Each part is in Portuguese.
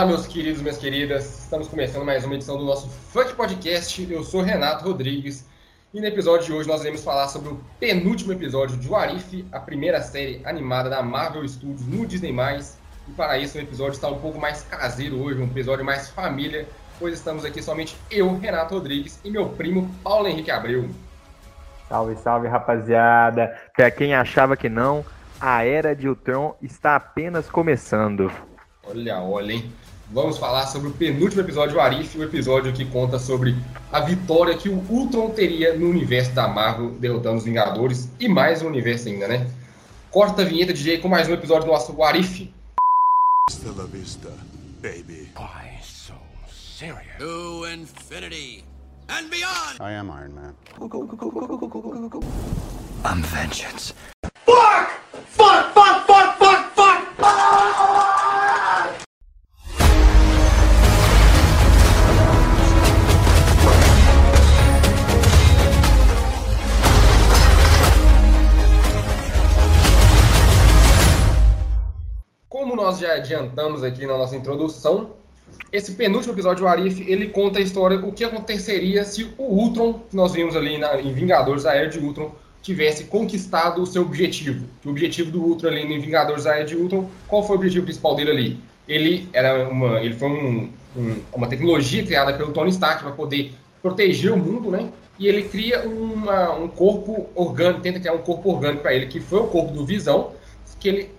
Olá, meus queridos, minhas queridas. Estamos começando mais uma edição do nosso Funk Podcast. Eu sou Renato Rodrigues e no episódio de hoje nós iremos falar sobre o penúltimo episódio de Warif, a primeira série animada da Marvel Studios no Disney+. E para isso o episódio está um pouco mais caseiro hoje, um episódio mais família, pois estamos aqui somente eu, Renato Rodrigues, e meu primo Paulo Henrique Abreu. Salve, salve, rapaziada. Para quem achava que não, a Era de Ultron está apenas começando. Olha, olha, hein? Vamos falar sobre o penúltimo episódio do Arif, o episódio que conta sobre a vitória que o Ultron teria no universo da Marvel, derrotando os Vingadores e mais um universo ainda, né? Corta a vinheta, DJ, com mais um episódio do nosso Arif. Hasta la vista, baby. Why so serious? To infinity and beyond! I am Iron Man. I'm vengeance. Adiantamos aqui na nossa introdução, esse penúltimo episódio do Arif, ele conta a história, o que aconteceria se o Ultron, que nós vimos ali na, em Vingadores, a Era de Ultron, tivesse conquistado o seu objetivo. O objetivo do Ultron ali em Vingadores, a Era de Ultron, qual foi o objetivo principal dele ali? Ele, era uma, ele foi um, um, uma tecnologia criada pelo Tony Stark para poder proteger o mundo, né? E ele cria uma, um corpo orgânico, tenta criar um corpo orgânico para ele, que foi o corpo do Visão, que ele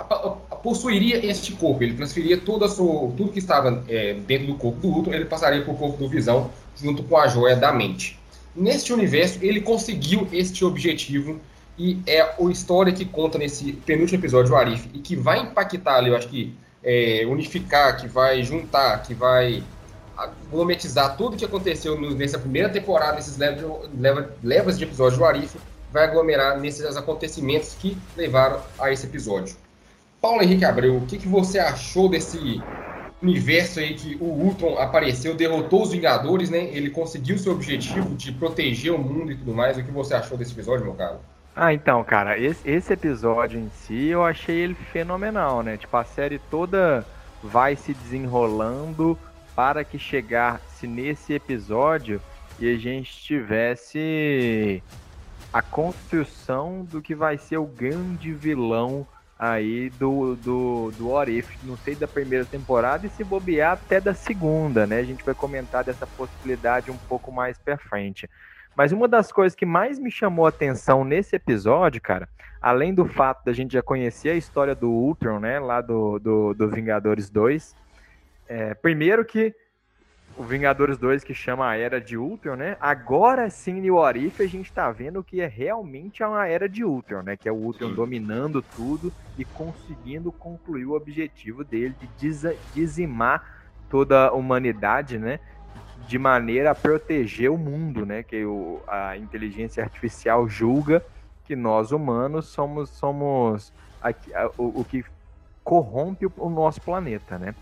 possuiria este corpo, ele transferia toda sua, tudo que estava é, dentro do corpo do Ultron, ele passaria para o corpo do Visão junto com a joia da mente. Neste universo, ele conseguiu este objetivo e é a história que conta nesse penúltimo episódio do Arif e que vai impactar ali, eu acho que é, unificar, que vai juntar, que vai aglometizar tudo que aconteceu nessa primeira temporada, nesses levas, levas de episódios do Arif, vai aglomerar nesses acontecimentos que levaram a esse episódio. Paulo Henrique Abreu, o que, que você achou desse universo aí que o Ultron apareceu, derrotou os Vingadores, né? Ele conseguiu seu objetivo de proteger o mundo e tudo mais. O que você achou desse episódio, meu caro? Ah, então, cara, esse, esse episódio em si eu achei ele fenomenal, né? Tipo, a série toda vai se desenrolando para que chegasse nesse episódio e a gente tivesse a construção do que vai ser o grande vilão aí do, do, do Orif, não sei da primeira temporada e se bobear até da segunda, né? A gente vai comentar dessa possibilidade um pouco mais pra frente. Mas uma das coisas que mais me chamou a atenção nesse episódio, cara, além do fato da gente já conhecer a história do Ultron, né, lá do, do, do Vingadores 2, é, primeiro que o Vingadores 2 que chama a Era de Ultron, né? Agora sim, no What a gente tá vendo que é realmente uma Era de Ultron, né? Que é o Ultron sim. dominando tudo e conseguindo concluir o objetivo dele de dizimar toda a humanidade, né? De maneira a proteger o mundo, né? Que o, a inteligência artificial julga que nós humanos somos, somos a, a, o, o que corrompe o, o nosso planeta, né?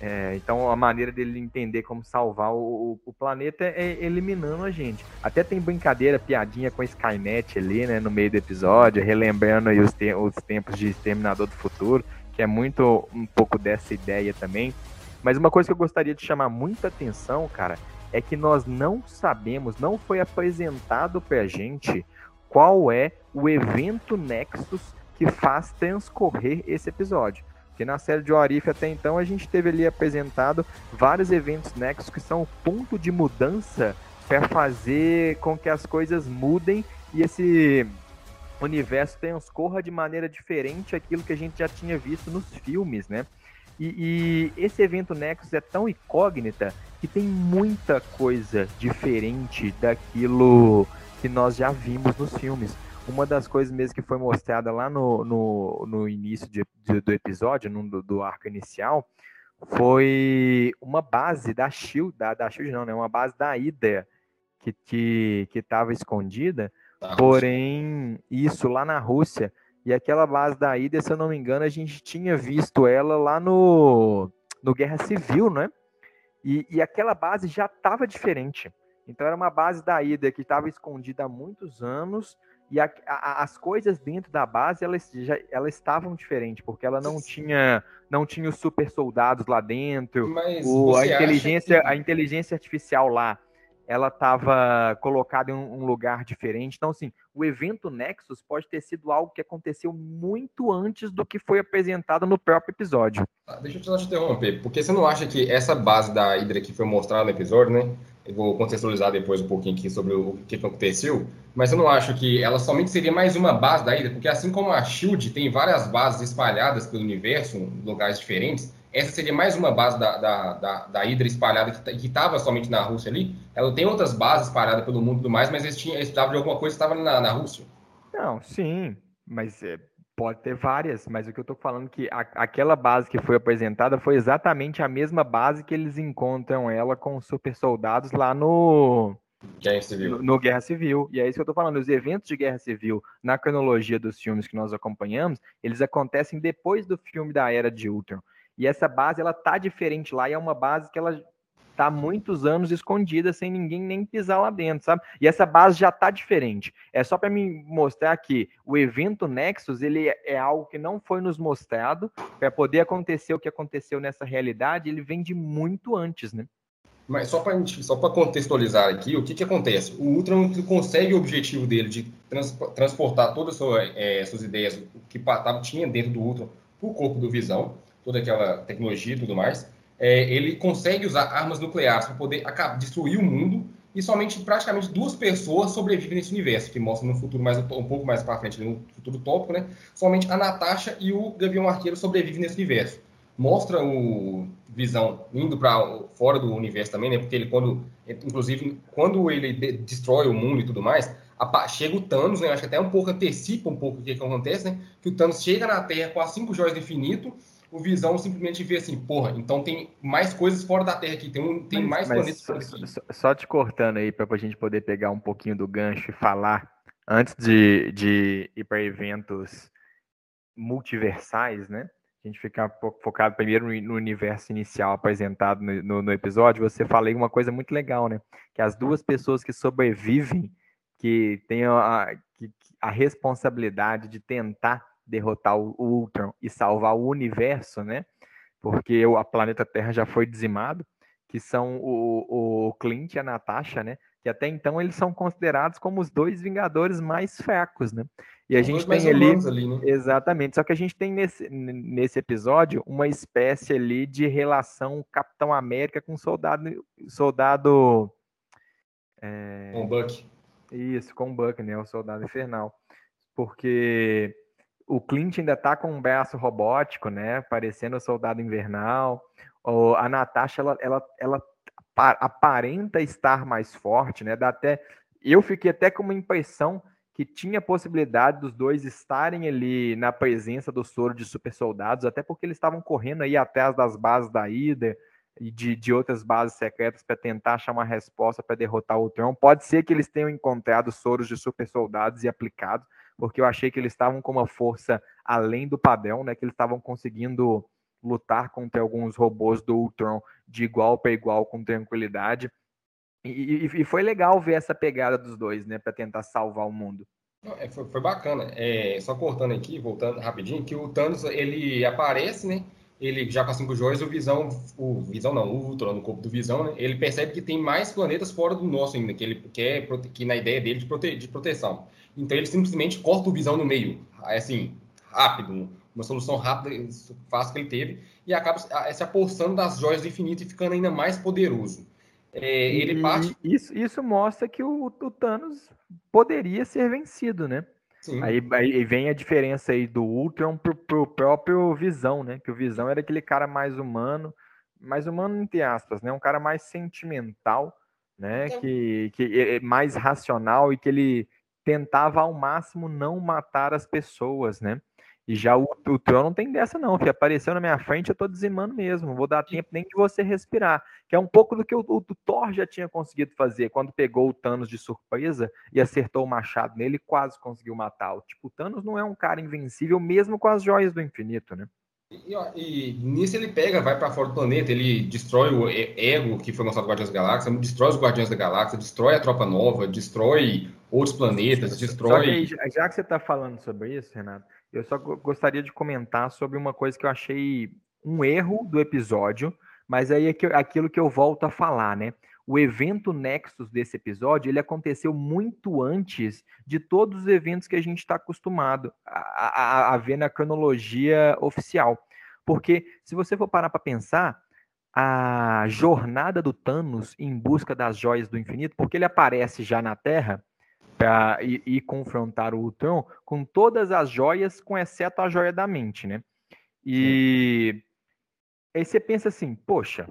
É, então a maneira dele entender como salvar o, o, planeta é eliminando a gente. Até tem brincadeira, piadinha com Skynet ali, né, no meio do episódio, relembrando aí os, te os tempos de Exterminador do Futuro, que é muito um pouco dessa ideia também. Mas uma coisa que eu gostaria de chamar muita atenção, cara, é que nós não sabemos, não foi apresentado pra gente qual é o evento Nexus que faz transcorrer esse episódio. Porque na série de Orif até então a gente teve ali apresentado vários eventos Nexus que são o ponto de mudança para fazer com que as coisas mudem e esse universo transcorra de maneira diferente aquilo que a gente já tinha visto nos filmes, né? E, e, esse evento Nexus é tão incógnita que tem muita coisa diferente daquilo que nós já vimos nos filmes uma das coisas mesmo que foi mostrada lá no, no, no início de, de, do episódio, no, do, do, arco inicial, foi uma base da Shield, da, da Shield não, né? Uma base da Ida que que estava escondida, da porém Rússia. isso lá na Rússia e aquela base da Ida, se eu não me engano, a gente tinha visto ela lá no no Guerra Civil, né? E, e aquela base já estava diferente. Então era uma base da Ida que estava escondida há muitos anos E a, a, as coisas dentro da base, elas, já, elas estavam diferentes, porque ela não tinha não tinha os super soldados lá dentro, o, a, inteligência, que... a inteligência artificial lá, ela estava colocada em um, lugar diferente. Então, assim, o evento Nexus pode ter sido algo que aconteceu muito antes do que foi apresentado no próprio episódio. Ah, deixa eu te interromper, porque você não acha que essa base da Hydra que foi mostrada no episódio, né? Eu vou contextualizar depois um pouquinho aqui sobre o que aconteceu, mas eu não acho que ela somente seria mais uma base da Hydra, porque assim como a SHIELD tem várias bases espalhadas pelo universo, em lugares diferentes, essa seria mais uma base da, da, da, da Hydra espalhada que estava somente na Rússia ali. Ela tem outras bases espalhadas pelo mundo e tudo mais, mas eles, tinham, eles precisavam de alguma coisa que estava na, na Rússia. Não, sim, mas é, pode ter várias, mas o que eu estou falando é que a, aquela base que foi apresentada foi exatamente a mesma base que eles encontram ela com os super soldados lá no Guerra Civil. No, no, Guerra Civil. E é isso que eu tô falando. Os eventos de Guerra Civil, na cronologia dos filmes que nós acompanhamos, eles acontecem depois do filme da Era de Ultron. E essa base, ela tá diferente lá, e é uma base que ela tá há muitos anos escondida, sem ninguém nem pisar lá dentro, sabe? E essa base já tá diferente. É só para me mostrar que o evento Nexus, ele é algo que não foi nos mostrado, para poder acontecer o que aconteceu nessa realidade, ele vem de muito antes, né? Mas só para só contextualizar aqui, o que, que acontece? O Ultron consegue o objetivo dele de trans, transportar todas as suas, é, suas ideias que tava, tinha dentro do Ultron para o corpo do Visão toda aquela tecnologia e tudo mais, é, ele consegue usar armas nucleares para poder destruir o mundo e somente praticamente duas pessoas sobrevivem nesse universo, que mostra no futuro mais um pouco mais para frente, no futuro tópico, né? Somente a Natasha e o Gavião Arqueiro sobrevivem nesse universo. Mostra o Visão indo para fora do universo também, né? Porque ele quando, inclusive, quando ele destrói o mundo e tudo mais, chega o Thanos, né? Acho que até um pouco antecipa um pouco o que, que acontece, né? Que o Thanos chega na Terra com as cinco joias do infinito o Visão simplesmente vê assim, porra, então tem mais coisas fora da Terra aqui, tem, um, tem mas, mais mas planetas só, só, só, te cortando aí para a gente poder pegar um pouquinho do gancho e falar, antes de, de ir para eventos multiversais, né? A gente ficar focado primeiro no universo inicial apresentado no, no, no episódio, você falei uma coisa muito legal, né? Que as duas pessoas que sobrevivem, que têm a, que, a responsabilidade de tentar derrotar o Ultron e salvar o universo, né? Porque o a planeta Terra já foi dizimado, que são o, o Clint e a Natasha, né? Que até então eles são considerados como os dois Vingadores mais fracos, né? E a gente tem ali, ali né? exatamente. Só que a gente tem nesse, nesse episódio uma espécie ali de relação Capitão América com soldado, soldado é... com o Buck. Isso, com o Buck, né? O soldado infernal, porque o Clint ainda tá com um braço robótico, né? Parecendo o soldado invernal. O, a Natasha, ela, ela, ela aparenta estar mais forte, né? Dá até. Eu fiquei até com uma impressão que tinha possibilidade dos dois estarem ali na presença do soro de super soldados, até porque eles estavam correndo aí atrás das bases da Ida e de, de outras bases secretas para tentar achar uma resposta para derrotar o Tron. Pode ser que eles tenham encontrado soros de super soldados e aplicado, porque eu achei que eles estavam com uma força além do padrão, né? Que eles estavam conseguindo lutar contra alguns robôs do Ultron de igual para igual com tranquilidade. E, e, e, foi legal ver essa pegada dos dois, né, para tentar salvar o mundo. É, foi, foi, bacana. É, só cortando aqui, voltando rapidinho, que o Thanos ele aparece, né? Ele já com cinco joias, o Visão, o Visão não, o Ultron no corpo do Visão, né? Ele percebe que tem mais planetas fora do nosso ainda, que ele quer que na ideia dele de, prote, de proteção. Então ele simplesmente corta o visão no meio, assim, rápido, uma solução rápida, fácil que ele teve, e acaba se apossando das joias do infinito e ficando ainda mais poderoso. É, ele parte... isso, isso mostra que o, o Thanos poderia ser vencido, né? Aí, aí, vem a diferença aí do Ultron pro, pro próprio Visão, né? Que o Visão era aquele cara mais humano, mais humano entre aspas, né? Um cara mais sentimental, né? Então... Que, que é, é mais racional e que ele tentava ao máximo não matar as pessoas, né? E já o, o não tem dessa, não. Que apareceu na minha frente, eu tô dizimando mesmo. Não vou dar tempo nem de você respirar. Que é um pouco do que o, o, o, Thor já tinha conseguido fazer quando pegou o Thanos de surpresa e acertou o machado nele quase conseguiu matar. O tipo, o Thanos não é um cara invencível, mesmo com as joias do infinito, né? E, e, nisso ele pega, vai para fora do planeta, ele destrói o ego que foi no Guardiões da Galáxia, destrói os Guardiões da Galáxia, destrói a Tropa Nova, destrói outros planetas, destrói. Que, já que você está falando sobre isso, Renato, eu só gostaria de comentar sobre uma coisa que eu achei um erro do episódio, mas aí é aquilo que eu volto a falar, né? O evento Nexus desse episódio, ele aconteceu muito antes de todos os eventos que a gente está acostumado a, a, a ver na cronologia oficial. Porque se você for parar para pensar, a jornada do Thanos em busca das joias do infinito, porque ele aparece já na Terra para ir, ir, confrontar o Ultron com todas as joias, com exceto a joia da mente, né? E aí você pensa assim, poxa,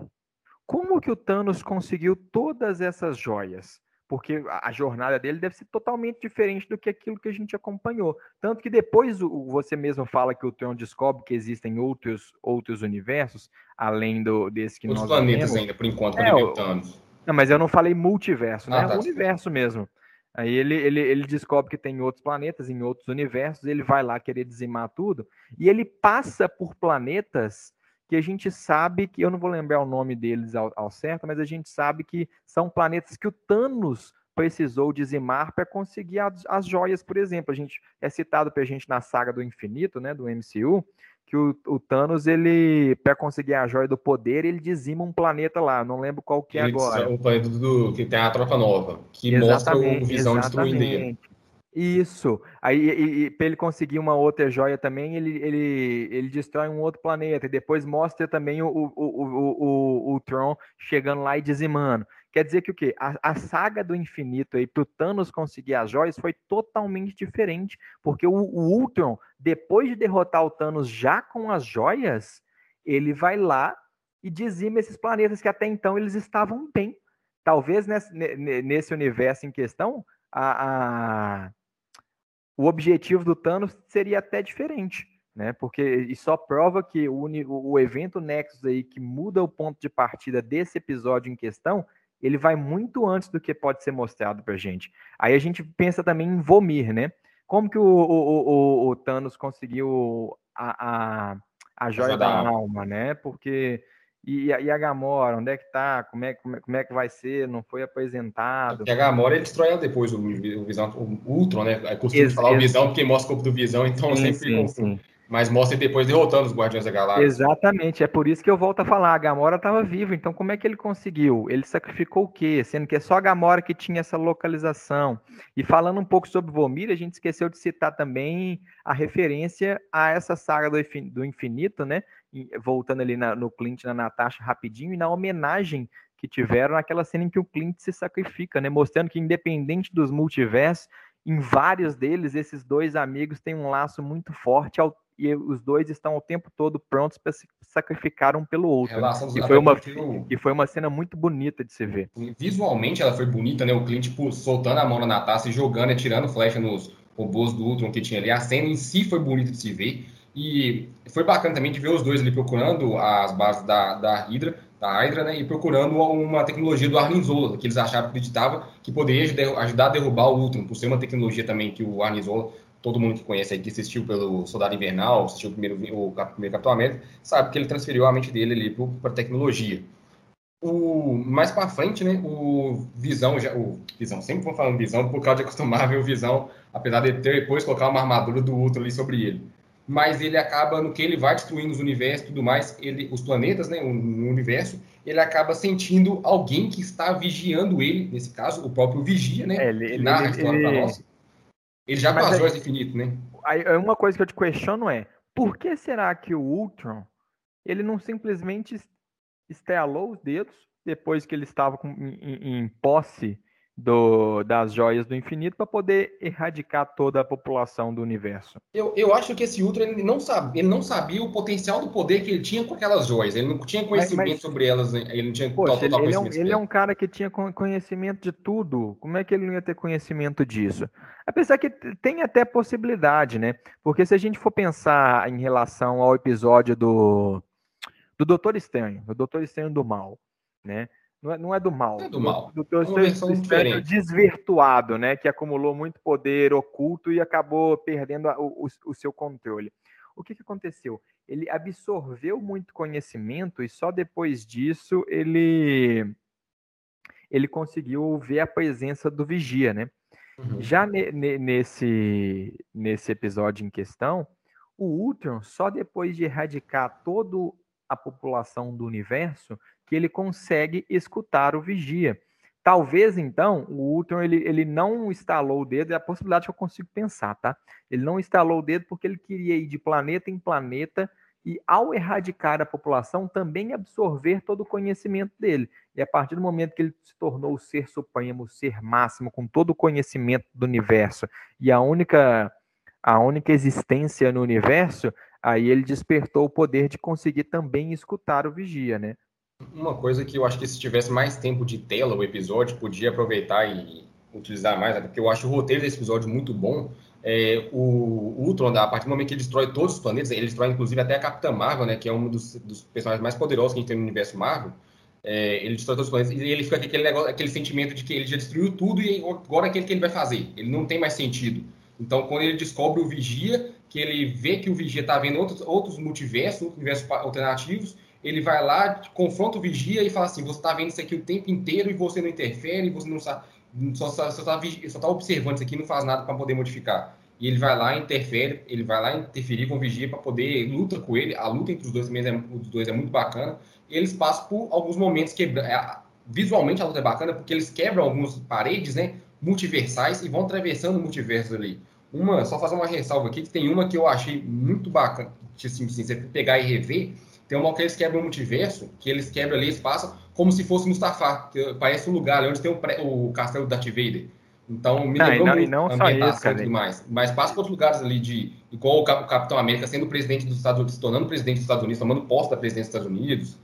como que o Thanos conseguiu todas essas joias? Porque a jornada dele deve ser totalmente diferente do que aquilo que a gente acompanhou. Tanto que depois você mesmo fala que o Tron descobre que existem outros, outros universos, além do, desse que Os nós planetas ainda, por enquanto, é, o Thanos. Não, mas eu não falei multiverso, né? Ah, tá. O universo mesmo. Aí ele, ele, ele descobre que tem outros planetas, em outros universos, ele vai lá querer dizimar tudo, e ele passa por planetas que a gente sabe que, eu não vou lembrar o nome deles ao, ao certo, mas a gente sabe que são planetas que o Thanos precisou dizimar para conseguir as, as, joias, por exemplo. A gente é citado para a gente na saga do infinito, né, do MCU, que o, o Thanos, ele, para conseguir a joia do poder, ele dizima um planeta lá, não lembro qual que é Ele- agora. O planeta do, que tem a tropa nova, que Exatamente, mostra o Visão destruindo ele. Isso. Aí, e, e, para ele conseguir uma outra joia também, ele, ele, ele destrói um outro planeta. E depois mostra também o, o, o, o, o, o Tron chegando lá e dizimando. Quer dizer que o quê? A, a saga do infinito aí pro Thanos conseguir as joias foi totalmente diferente. Porque o, o Ultron, depois de derrotar o Thanos já com as joias, ele vai lá e dizima esses planetas que até então eles estavam bem. Talvez nesse, ne- nesse universo em questão, a, a- o objetivo do Thanos seria até diferente, né? Porque e só prova que o, o evento Nexus aí que muda o ponto de partida desse episódio em questão, ele vai muito antes do que pode ser mostrado pra gente. Aí a gente pensa também em Vomir, né? Como que o, o, o- o- Thanos conseguiu a, a, a joia da alma. alma, né? Porque e, a- e a Gamora, onde é que tá? Como é, como é, como é que vai ser? Não foi apresentado. Porque a Gamora ele destrói ela depois, o, o Visão, o Ultron, né? É costume Ex- falar o Visão porque mostra o corpo do Visão, então Sim, sempre sim, sim. Mas mostra depois derrotando os Guardiões da Galáxia. Exatamente, é por isso que eu volto a falar. A Gamora estava viva, então como é que ele conseguiu? Ele sacrificou o quê? Sendo que é só a Gamora que tinha essa localização. E falando um pouco sobre Vomir, a gente esqueceu de citar também a referência a essa saga do infin- do infinito, né? Voltando ali na- no Clint na Natasha rapidinho, e na homenagem que tiveram naquela cena em que o Clint se sacrifica, né? Mostrando que independente dos multiversos, em vários deles, esses dois amigos têm um laço muito forte ao- e os dois estão o tempo todo prontos para se sacrificar um pelo outro. né? E foi, uma, e foi uma cena muito bonita de se ver. Visualmente ela foi bonita, né? O Clint tipo, soltando a mão na Natasha e jogando, e tirando flecha nos robôs do Ultron que tinha ali. A cena em si foi bonita de se ver. E foi bacana também de ver os dois ali procurando as bases da, da Hydra, da Hydra, né? E procurando uma tecnologia do Arnim Zola, que eles achavam, acreditavam que poderia ajudar- a derrubar o Ultron, por ser uma tecnologia também que o Arnim Zola, todo mundo que conhece aí, que assistiu pelo Soldado Invernal, assistiu o primeiro, o primeiro Capitão América, sabe que ele transferiu a mente dele ali para tecnologia. O, mais para frente, né, o Visão, já, o Visão, sempre vou falando Visão, por causa de acostumar a ver o Visão, apesar de ter depois colocar uma armadura do Ultron ali sobre ele. Mas ele acaba, no que ele vai destruindo os universos e tudo mais, ele, os planetas, né, o, no universo, ele acaba sentindo alguém que está vigiando ele, nesse caso, o próprio Vigia, né, É, ele- que ele- narra a ele- história para ele- nós. Ele já Mas é- joias do infinito, né? Aí, aí uma coisa que eu te questiono é, por que será que o Ultron, ele não simplesmente es- estelou os dedos depois que ele estava com- em- em posse do- das joias do infinito para poder erradicar toda a população do universo? Eu, eu acho que esse Ultron ele não, sabe, ele não sabia o potencial do poder que ele tinha com aquelas joias. Ele não tinha conhecimento mas- sobre elas, né? ele não tinha Poxa, total, total ele é um, ele é um cara que tinha con- conhecimento de tudo. Como é que ele não ia ter conhecimento disso? Apesar que tem até possibilidade, né? Porque se a gente for pensar em relação ao episódio do, do Doutor Estranho, do Doutor Estranho do Mal, né? Não é, não é do mal. É do mal. Do É versão Estranho diferente. desvirtuado, né? Que acumulou muito poder oculto e acabou perdendo a- o, o- o seu controle. O que, que aconteceu? Ele absorveu muito conhecimento e só depois disso ele ele conseguiu ver a presença do vigia, né? Uhum. Já ne, ne, nesse, nesse episódio em questão, o Ultron, só depois de erradicar toda a população do universo, que ele consegue escutar o Vigia. Talvez, então, o Ultron ele, ele não instalou o dedo, é a possibilidade que eu consigo pensar, tá? Ele não instalou o dedo porque ele queria ir de planeta em planeta e, ao erradicar a população, também absorver todo o conhecimento dele. E a partir do momento que ele se tornou o ser supremo, o ser máximo, com todo o conhecimento do universo e a única, a única existência no universo, aí ele despertou o poder de conseguir também escutar o vigia, né? Uma coisa que eu acho que se tivesse mais tempo de tela o episódio, podia aproveitar e utilizar mais, porque eu acho o roteiro desse episódio muito bom, é, o Ultron, a partir do momento que ele destrói todos os planetas, ele destrói inclusive até a Capitã Marvel, né, que é um dos, dos personagens mais poderosos que a gente tem no universo Marvel. É, ele destrói todos os planetas e ele fica com aquele, negócio, aquele sentimento de que ele já destruiu tudo e agora é que ele vai fazer. Ele não tem mais sentido. Então, quando ele descobre o Vigia, que ele vê que o Vigia está vendo outros, outros multiversos, outros universos alternativos, ele vai lá, confronta o Vigia e fala assim: você está vendo isso aqui o tempo inteiro e você não interfere, você não sabe só está só tá, só tá observando isso aqui não faz nada para poder modificar. E ele vai lá, interfere, ele vai lá interferir com o Vigia para poder luta com ele. A luta entre os dois, é, os dois é muito bacana. E eles passam por alguns momentos que é, visualmente a luta é bacana porque eles quebram algumas paredes, né, multiversais e vão atravessando multiversos ali. Uma, só fazer uma ressalva aqui que tem uma que eu achei muito bacana, assim, assim, você pegar e rever, tem uma que eles quebram o multiverso, que eles quebram ali, eles passam como se fosse Mustafar, que parece um lugar ali onde tem o, pré, o castelo do Darth Vader. Então, me lembrou não, muito não a ambientação e tudo mais. Mas passa para outros lugares ali de... Igual o Capitão América sendo presidente dos Estados Unidos, se tornando presidente dos Estados Unidos, tomando posse da presidência dos Estados Unidos.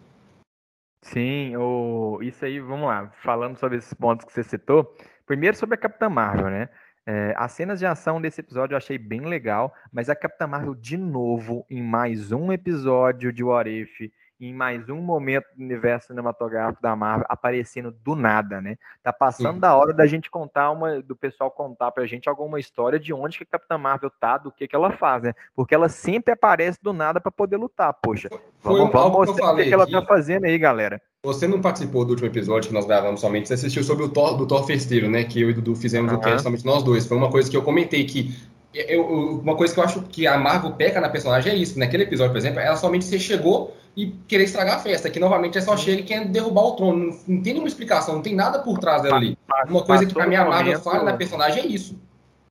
Sim, o... isso aí, vamos lá. Falando sobre esses pontos que você citou. Primeiro sobre a Capitã Marvel, né? É, as cenas de ação desse episódio eu achei bem legal, mas a Capitã Marvel, de novo, em mais um episódio de What If, em mais um momento do universo cinematográfico da Marvel aparecendo do nada, né? Tá passando Sim. da hora da gente contar uma, do pessoal contar pra gente alguma história de onde que a Capitã Marvel tá, do que que ela faz, né? Porque ela sempre aparece do nada para poder lutar, poxa. Vamos, vamos mostrar o que, que ela tá fazendo aí, galera. Você não participou do último episódio que nós gravamos somente, você assistiu sobre o Thor, do Thor Festeiro, né? Que eu e o Dudu fizemos uhum. o cast somente nós dois. Foi uma coisa que eu comentei que eu, uma coisa que eu acho que a Marvel peca na personagem é isso. Naquele episódio, por exemplo, ela somente se chegou e querer estragar a festa. Que novamente é só chega e quer derrubar o trono. Não, não, tem nenhuma explicação, não tem nada por trás dela ali. Uma coisa que pra mim a Marvel fala na personagem é isso.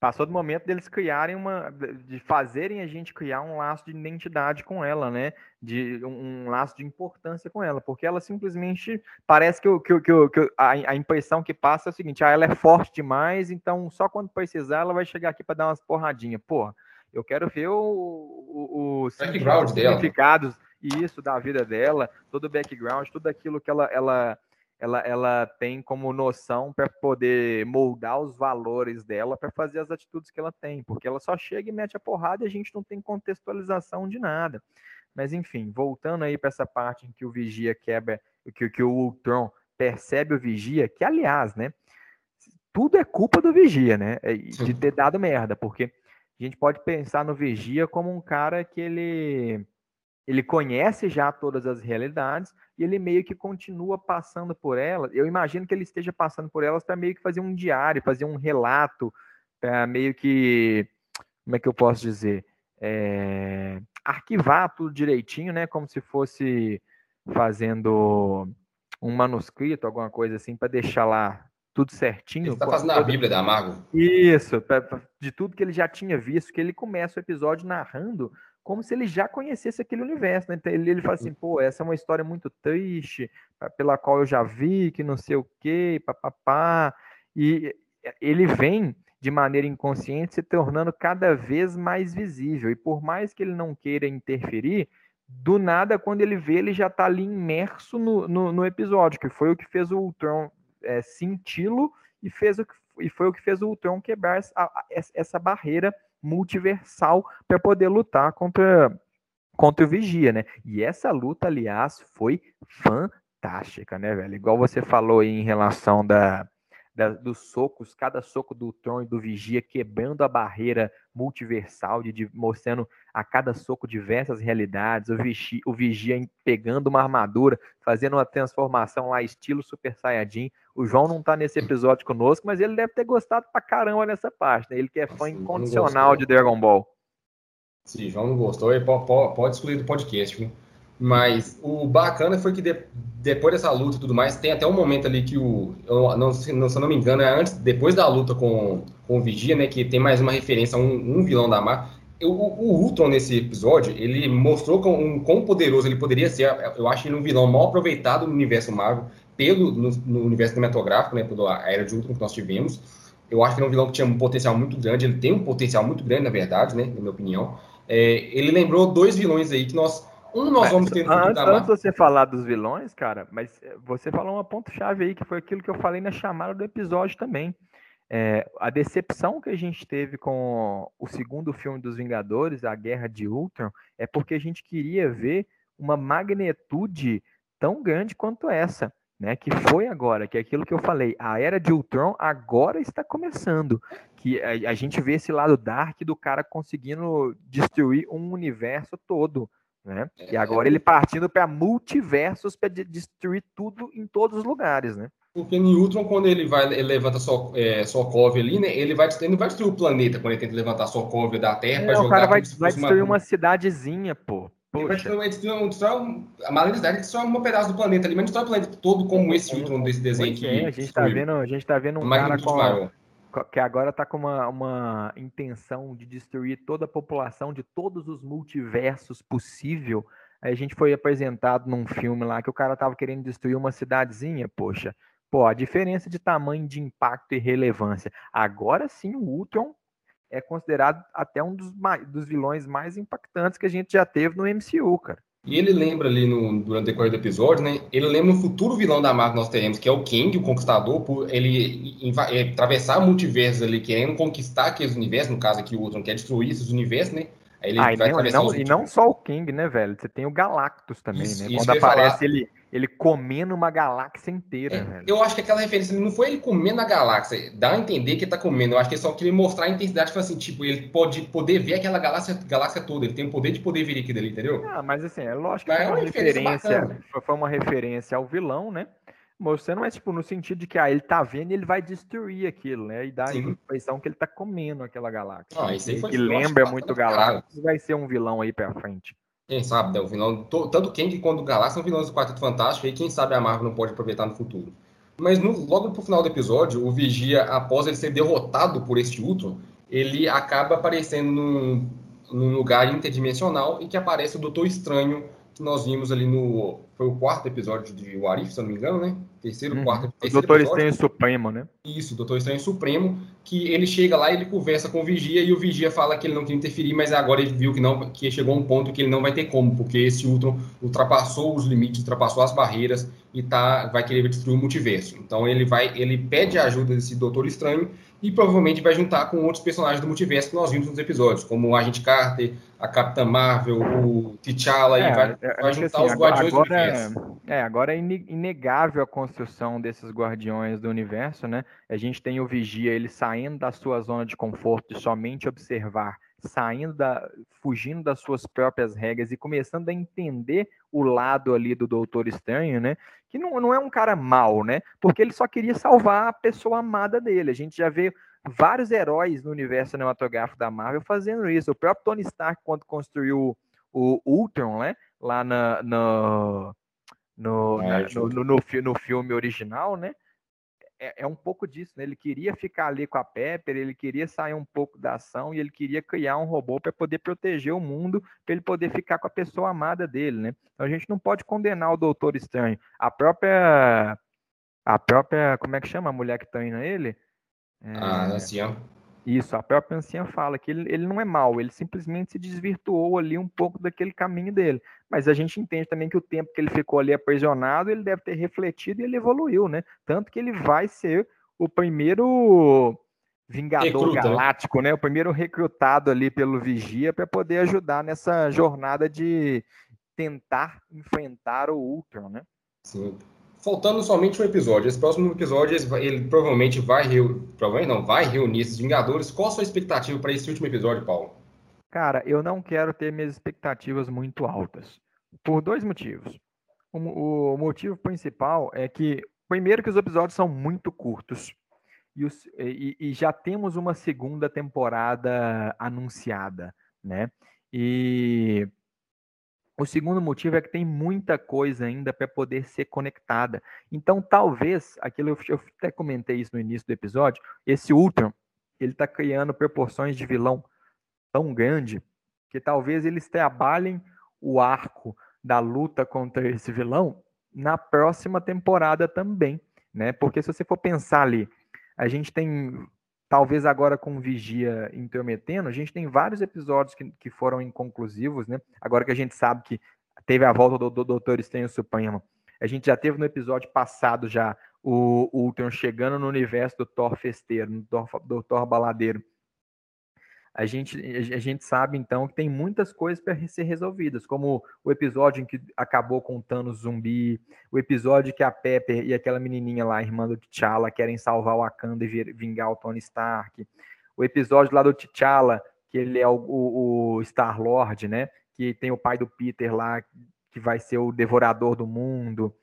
Passou do momento deles criarem uma. de fazerem a gente criar um laço de identidade com ela, né? De um, um laço de importância com ela. Porque ela simplesmente. Parece que, que, que, que a, a, impressão que passa é o seguinte: ah, ela é forte demais, então só quando precisar ela vai chegar aqui para dar umas porradinhas. Porra, eu quero ver o, o, os significados. Dela isso da vida dela, todo o background, tudo aquilo que ela, ela, ela, ela tem como noção para poder moldar os valores dela para fazer as atitudes que ela tem, porque ela só chega e mete a porrada e a gente não tem contextualização de nada. Mas enfim, voltando aí para essa parte em que o Vigia quebra, que, que o Ultron percebe o Vigia, que aliás, né, tudo é culpa do Vigia, né, de ter dado merda, porque a gente pode pensar no Vigia como um cara que ele ele conhece já todas as realidades e ele meio que continua passando por elas. Eu imagino que ele esteja passando por elas para meio que fazer um diário, fazer um relato, para meio que, como é que eu posso dizer, é, arquivar tudo direitinho, né? Como se fosse fazendo um manuscrito, alguma coisa assim, para deixar lá tudo certinho. Está fazendo a Bíblia da Amargo. Isso, pra, pra, de tudo que ele já tinha visto, que ele começa o episódio narrando como se ele já conhecesse aquele universo, né? Então ele, ele fala assim, pô, essa é uma história muito triste, pela qual eu já vi, que não sei o quê, papapá. E ele vem de maneira inconsciente se tornando cada vez mais visível. E por mais que ele não queira interferir, do nada, quando ele vê, ele já está ali imerso no, no, no, episódio, que foi o que fez o Ultron é, senti-lo e, fez o que, e foi o que fez o Ultron quebrar essa, essa barreira multiversal para poder lutar contra, contra o Vigia, né? E essa luta, aliás, foi fantástica, né, velho? Igual você falou aí em relação da, da, dos socos, cada soco do Tron e do Vigia quebrando a barreira multiversal, de, de, mostrando a cada soco diversas realidades, o Vigia, o Vigia pegando uma armadura, fazendo uma transformação lá, estilo Super Saiyajin, O João não tá nesse episódio conosco, mas ele deve ter gostado pra caramba nessa parte, né? Ele que é fã Sim, incondicional de Dragon Ball. Se João não gostou, ele pode, pode excluir do podcast, viu? Mas o bacana foi que de, depois dessa luta e tudo mais, tem até um momento ali que o. Eu, não, se, não, se eu não me engano, é antes, depois da luta com, com o Vigia, né? Que tem mais uma referência a um, um vilão da Marvel. O, o Ultron nesse episódio, ele mostrou com, um, quão poderoso ele poderia ser. Eu acho ele um vilão mal aproveitado no universo Marvel, pelo, no, no universo cinematográfico, né? Pela era de Ultron que nós tivemos. Eu acho que ele é um vilão que tinha um potencial muito grande. Ele tem um potencial muito grande, na verdade, né? Na minha opinião. É, ele lembrou dois vilões aí que nós um nós vamos ter antes, antes de você falar dos vilões, cara, mas eh, você falou uma ponto-chave aí, que foi aquilo que eu falei na chamada do episódio também. É, a decepção que a gente teve com o segundo filme dos Vingadores, A Guerra de Ultron, é porque a gente queria ver uma magnitude tão grande quanto essa, né? Que foi agora, que é aquilo que eu falei, a era de Ultron agora está começando, que a, a gente vê esse lado dark do cara conseguindo destruir um universo todo. Né? E agora ele partindo para multiversos para destruir tudo em todos os lugares, né? Porque Ultron, quando ele vai, ele levanta sua, é, Sokovia ali, né? Ele, vai, ele não vai destruir o planeta quando ele tenta levantar Sokovia da Terra é, para jogar. O cara vai, vai destruir uma... uma cidadezinha, pô. Ele vai destruir, destruir, destruir, a malignosidade destrói um pedaço do planeta ali, mas não destrói o planeta todo como esse Ultron desse desenho aqui. É, a gente tá vendo, a gente tá vendo um cara com, maior que agora está com uma, uma intenção de destruir toda a população de todos os multiversos possível. Aí a gente foi apresentado num filme lá que o cara tava querendo destruir uma cidadezinha, poxa. Pô, a diferença de tamanho de impacto e relevância. Agora sim, o Ultron é considerado até um dos, dos vilões mais impactantes que a gente já teve no MCU, cara. E ele lembra ali no, durante o decorrer do episódio, né? Ele lembra um futuro vilão da Marvel que nós teremos, que é o Kang, o Conquistador, por ele é, atravessar multiversos ali, querendo conquistar aqueles universos, no caso aqui o Ultron quer destruir esses universos, né? Aí ele ah, vai e, não, e não só o King, né, velho? Você tem o Galactus também, isso, né? Isso Quando aparece ele ele comendo uma galáxia inteira, é, velho. Eu acho que aquela referência não foi ele comendo a galáxia, dá a entender que ele tá comendo. Eu acho que ele só queria mostrar a intensidade, tipo assim, tipo, ele pode poder ver aquela galáxia, galáxia toda, ele tem o poder de poder ver aquilo ali, entendeu? Ah, mas assim, é lógico que foi uma, uma referência, foi uma referência ao vilão, né? Mostrando, mas tipo, no sentido de que ah, ele tá vendo e ele vai destruir aquilo, né? E dá a impressão que ele tá comendo aquela galáxia. Ah, isso aí foi, que lembra muito Galáxia, vai ser um vilão aí pra frente. Quem sabe, né? O vilão, tanto Kang quanto o Galá são vilões do Quarteto Fantástico, e quem sabe a Marvel não pode aproveitar no futuro. Mas no, logo pro final do episódio, o Vigia, após ele ser derrotado por este Ultron, ele acaba aparecendo num, num lugar interdimensional e que aparece o Doutor Estranho que nós vimos ali no. Foi o quarto episódio de Warif, se eu não me engano, né? Terceiro, uhum. quarto. Terceiro o Doutor episódio. Estranho Supremo, né? Isso, Doutor Estranho Supremo, que ele chega lá, ele conversa com o Vigia e o Vigia fala que ele não quer interferir, mas agora ele viu que não, que chegou um ponto que ele não vai ter como, porque esse Ultron ultrapassou os limites, ultrapassou as barreiras e tá, vai querer destruir o multiverso. Então ele vai, ele pede a ajuda desse Doutor Estranho e provavelmente vai juntar com outros personagens do multiverso que nós vimos nos episódios, como o Agente Carter, a Capitã Marvel, o T'Challa, é, e vai, vai juntar assim, os Guardiões agora, do Universo. É, agora é inegável a construção desses Guardiões do Universo, né? A gente tem o Vigia, ele saindo da sua zona de conforto e somente observar, saindo da, fugindo das suas próprias regras e começando a entender o lado ali do Doutor Estranho, né? Que não, não é um cara mau, né? Porque ele só queria salvar a pessoa amada dele. A gente já vê vários heróis no universo cinematográfico da Marvel fazendo isso. O próprio Tony Stark, quando construiu o Ultron, né? Lá na, no, no, é, na, no, no, no, filme original, né? é, é, um pouco disso, né? Ele queria ficar ali com a Pepper, ele queria sair um pouco da ação e ele queria criar um robô para poder proteger o mundo, para ele poder ficar com a pessoa amada dele, né? Então a gente não pode condenar o Doutor Estranho. A própria a própria, como é que chama a mulher que treina ele? É... Ah, anciã. Isso, a própria anciã fala que ele, ele não é mal, ele simplesmente se desvirtuou ali um pouco daquele caminho dele. Mas a gente entende também que o tempo que ele ficou ali aprisionado, ele deve ter refletido e ele evoluiu, né? Tanto que ele vai ser o primeiro Vingador Recruta. Né? Galáctico, né? O primeiro recrutado ali pelo Vigia para poder ajudar nessa jornada de tentar enfrentar o Ultron, né? Sim faltando somente um episódio. Esse próximo episódio ele provavelmente vai reunir, provavelmente não, vai reunir esses Vingadores. Qual a sua expectativa para esse último episódio, Paulo? Cara, eu não quero ter minhas expectativas muito altas. Por dois motivos. O, o motivo principal é que primeiro que os episódios são muito curtos. E, os, e, e, já temos uma segunda temporada anunciada, né? E o segundo motivo é que tem muita coisa ainda para poder ser conectada. Então, talvez, aquilo eu, eu até comentei isso no início do episódio, esse Ultron, ele está criando proporções de vilão tão grande que talvez eles trabalhem o arco da luta contra esse vilão na próxima temporada também, né? Porque se você for pensar ali, a gente tem, talvez agora com Vigia intermetendo, a gente tem vários episódios que, que foram inconclusivos, né? Agora que a gente sabe que teve a volta do, do Doutor Estranho Supremo. A gente já teve no episódio passado já o, o Ultron chegando no universo do Thor festeiro, do Thor, do Thor baladeiro a gente, a gente sabe então que tem muitas coisas para ser resolvidas, como o episódio em que acabou com o Thanos zumbi, o episódio que a Pepper e aquela menininha lá, irmã do T'Challa, querem salvar o Wakanda e vingar o Tony Stark, o episódio lá do T'Challa, que ele é o, o, o Star-Lord, né, que tem o pai do Peter lá, que vai ser o devorador do mundo,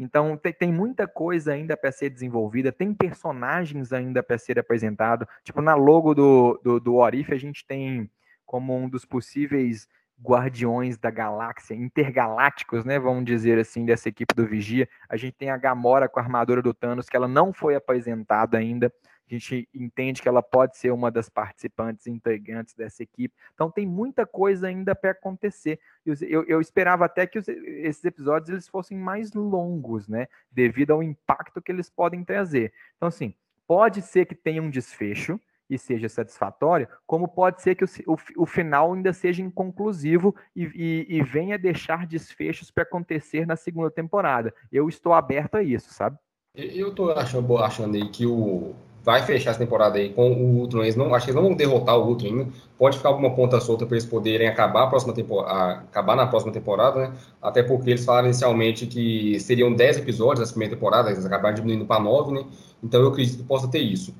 então, tem, tem muita coisa ainda para ser desenvolvida, tem personagens ainda para ser apresentado. Tipo, na logo do, do, do Orif, a gente tem como um dos possíveis guardiões da galáxia, intergalácticos, né? Vamos dizer assim, dessa equipe do Vigia. A gente tem a Gamora com a armadura do Thanos, que ela não foi apresentada ainda. A gente entende que ela pode ser uma das participantes integrantes dessa equipe. Então tem muita coisa ainda para acontecer. Eu, eu, esperava até que os, esses episódios eles fossem mais longos, né? Devido ao impacto que eles podem trazer. Então, assim, pode ser que tenha um desfecho e seja satisfatório, como pode ser que o, o, o final ainda seja inconclusivo e, e, e venha deixar desfechos para acontecer na segunda temporada. Eu estou aberto a isso, sabe? Eu estou achando, achando aí que o, vai fechar essa temporada aí com o Ultron. Eles não, acho que eles não vão derrotar o Ultron ainda. Pode ficar alguma ponta solta para eles poderem acabar, a próxima temporada, acabar na próxima temporada, né? Até porque eles falaram inicialmente que seriam 10 episódios nessa primeira temporada, eles acabaram diminuindo para 9, né? Então eu acredito que possa ter isso.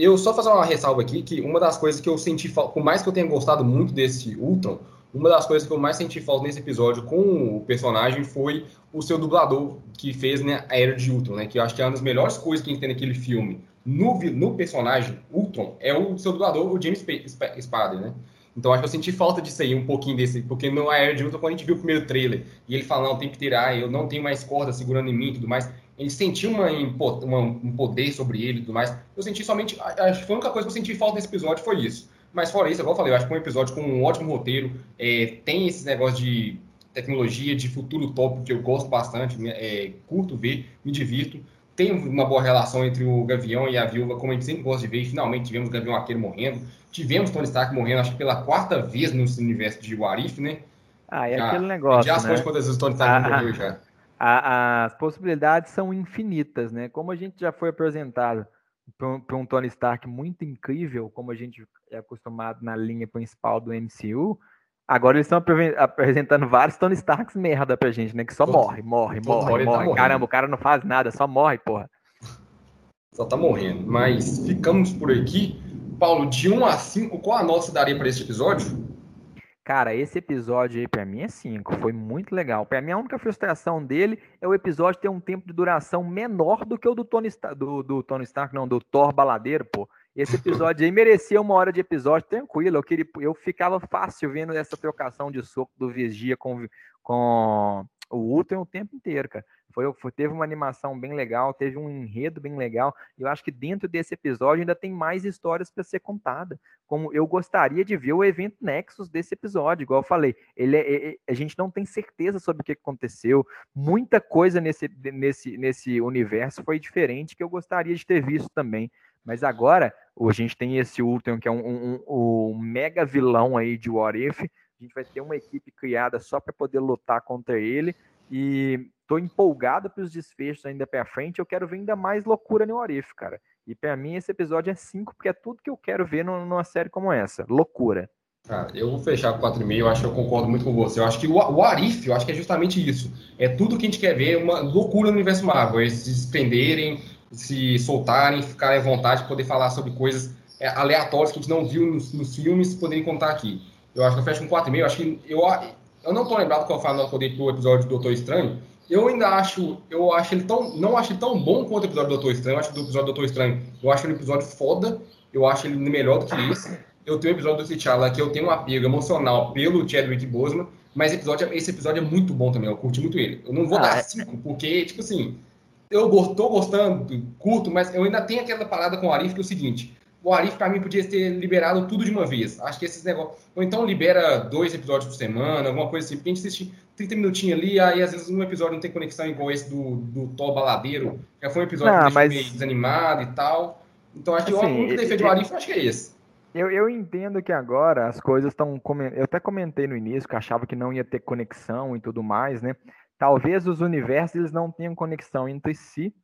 Eu só fazer uma ressalva aqui que uma das coisas que eu senti falta, por mais que eu tenha gostado muito desse Ultron, uma das coisas que eu mais senti falta nesse episódio com o personagem foi o seu dublador que fez né, a Era de Ultron, né? Que eu acho que é uma das melhores coisas que a gente tem naquele filme no, no personagem Ultron é o seu dublador, o James Spader, né? Então acho que eu senti falta disso aí, um pouquinho desse, porque no Air de Ultron, quando a gente viu o primeiro trailer, e ele falando, não, tem que tirar, eu não tenho mais corda segurando em mim e tudo mais, ele sentiu uma, uma, um poder sobre ele e tudo mais. Eu senti somente, acho que a única coisa que eu senti falta nesse episódio foi isso. Mas fora isso, igual eu falei, eu acho que é um episódio com um ótimo roteiro, é, tem esses negócios de tecnologia, de futuro top, que eu gosto bastante, é, curto ver, me divirto tem uma boa relação entre o Gavião e a Viúva, como a gente sempre gosta de ver, e finalmente tivemos o Gavião Arqueiro morrendo. Tivemos Tony Stark morrendo, acho que pela quarta vez no universo de Warif, né? Ah, é já, aquele negócio, Já né? quantas vezes o Tony Stark ah, morreu já. A, as possibilidades são infinitas, né? Como a gente já foi apresentado para um Tony Stark muito incrível, como a gente é acostumado na linha principal do MCU, Agora eles estão apresentando vários Tony Starks merda pra gente, né? Que só morre, morre, morre, morre. Tá Caramba, o cara não faz nada, só morre, porra. Só tá morrendo. Mas ficamos por aqui. Paulo, de 1 a 5, qual a nota você daria para esse episódio? Cara, esse episódio aí pra mim é 5. Foi muito legal. Pra mim, a única frustração dele é o episódio ter um tempo de duração menor do que o do Tony, do, do Tony Stark, não, do Thor Baladeiro, pô. Esse episódio aí merecia uma hora de episódio tranquilo. Eu, queria, eu ficava fácil vendo essa trocação de soco do Vigia com, com o Ultron o tempo inteiro, cara. Foi, foi, teve uma animação bem legal, teve um enredo bem legal. Eu acho que dentro desse episódio ainda tem mais histórias para ser contada. Como eu gostaria de ver o evento Nexus desse episódio, igual eu falei. Ele é, é, é a gente não tem certeza sobre o que aconteceu. Muita coisa nesse, nesse, nesse universo foi diferente que eu gostaria de ter visto também. Mas agora, a gente tem esse Ultron, que é um, um, um, mega vilão aí de What If. A gente vai ter uma equipe criada só para poder lutar contra ele. E tô empolgado para os desfechos ainda para frente. Eu quero ver ainda mais loucura no What If, cara. E para mim esse episódio é 5, porque é tudo que eu quero ver numa série como essa. Loucura. Cara, eu vou fechar com 4,5, eu acho que eu concordo muito com você. Eu acho que o, o Arif, eu acho que é justamente isso. É tudo que a gente quer ver, uma loucura no universo Marvel. Eles se desprenderem, se soltarem, ficarem à vontade de poder falar sobre coisas é, aleatórias que a gente não viu nos, nos filmes, poderem contar aqui. Eu acho que eu fecho com 4,5. Eu acho que eu, eu não tô lembrado qual foi a nota que eu pro episódio do Doutor Estranho, Eu ainda acho, eu acho ele tão, não acho ele tão bom quanto o episódio do Doutor Estranho. Eu acho o episódio do Doutor Estranho, eu acho ele um episódio foda. Eu acho ele melhor do que esse. Eu tenho o episódio do T'Challa que eu tenho um apego emocional pelo Chadwick Boseman, mas episódio, esse episódio é muito bom também. Eu curti muito ele. Eu não vou ah, dar é. cinco, porque tipo assim, eu tô gostando, curto, mas eu ainda tenho aquela parada com o Arif que é o seguinte o Arif, para mim, podia ter liberado tudo de uma vez. Acho que esses negócios. Ou então libera dois episódios por semana, alguma coisa assim, porque a gente assiste 30 minutinhos ali, aí às vezes um episódio não tem conexão igual esse do, do Thor Baladeiro. Já foi um episódio não, mas... meio desanimado e tal. Então acho que assim, o único defeito do Arif, acho que é esse. Eu, eu entendo que agora as coisas estão. Eu até comentei no início que achava que não ia ter conexão e tudo mais, né? Talvez os universos eles não tenham conexão entre si,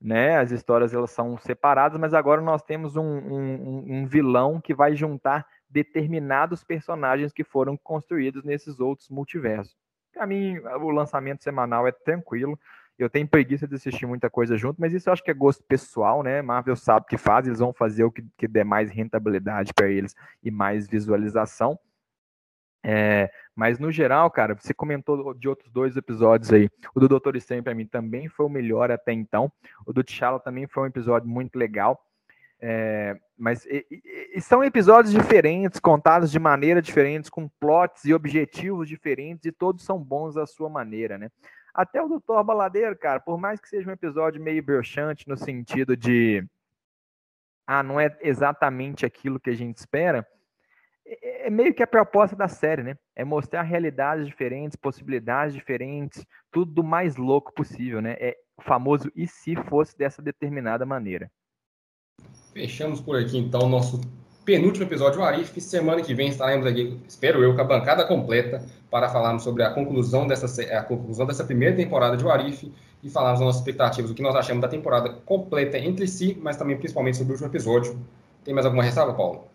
né? As histórias elas são separadas, mas agora nós temos um, um, um, vilão que vai juntar determinados personagens que foram construídos nesses outros multiversos. Para mim, o lançamento semanal é tranquilo. Eu tenho preguiça de assistir muita coisa junto, mas isso eu acho que é gosto pessoal, né? Marvel sabe o que faz, eles vão fazer o que, que der mais rentabilidade para eles e mais visualização. É, mas no geral, cara, você comentou de outros dois episódios aí. O do Doutor Estranho para mim também foi o melhor até então. O do T'Challa também foi um episódio muito legal. É, mas e, e, são episódios diferentes, contados de maneira diferentes, com plots e objetivos diferentes, e todos são bons à sua maneira, né? Até o Doutor Baladeiro, cara, por mais que seja um episódio meio broxante no sentido de ah, não é exatamente aquilo que a gente espera, é, meio que a proposta da série, né? É mostrar realidades diferentes, possibilidades diferentes, tudo do mais louco possível, né? É o famoso e se fosse dessa determinada maneira. Fechamos por aqui então o nosso penúltimo episódio do Arif. Semana que vem estaremos aqui, espero eu, com a bancada completa para falarmos sobre a conclusão dessa, a conclusão dessa primeira temporada de Arif e falarmos das nossas expectativas, o que nós achamos da temporada completa entre si, mas também principalmente sobre o último episódio. Tem mais alguma ressalva, Paulo?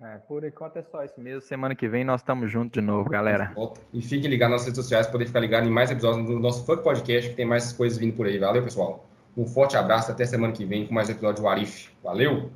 É, por enquanto é só isso mesmo. Semana que vem nós estamos juntos de novo, galera. E fique ligado nas redes sociais para poder ficar ligado em mais episódios do nosso Funk Podcast, que tem mais coisas vindo por aí. Valeu, pessoal. Um forte abraço. Até semana que vem com mais episódio do Arif. Valeu!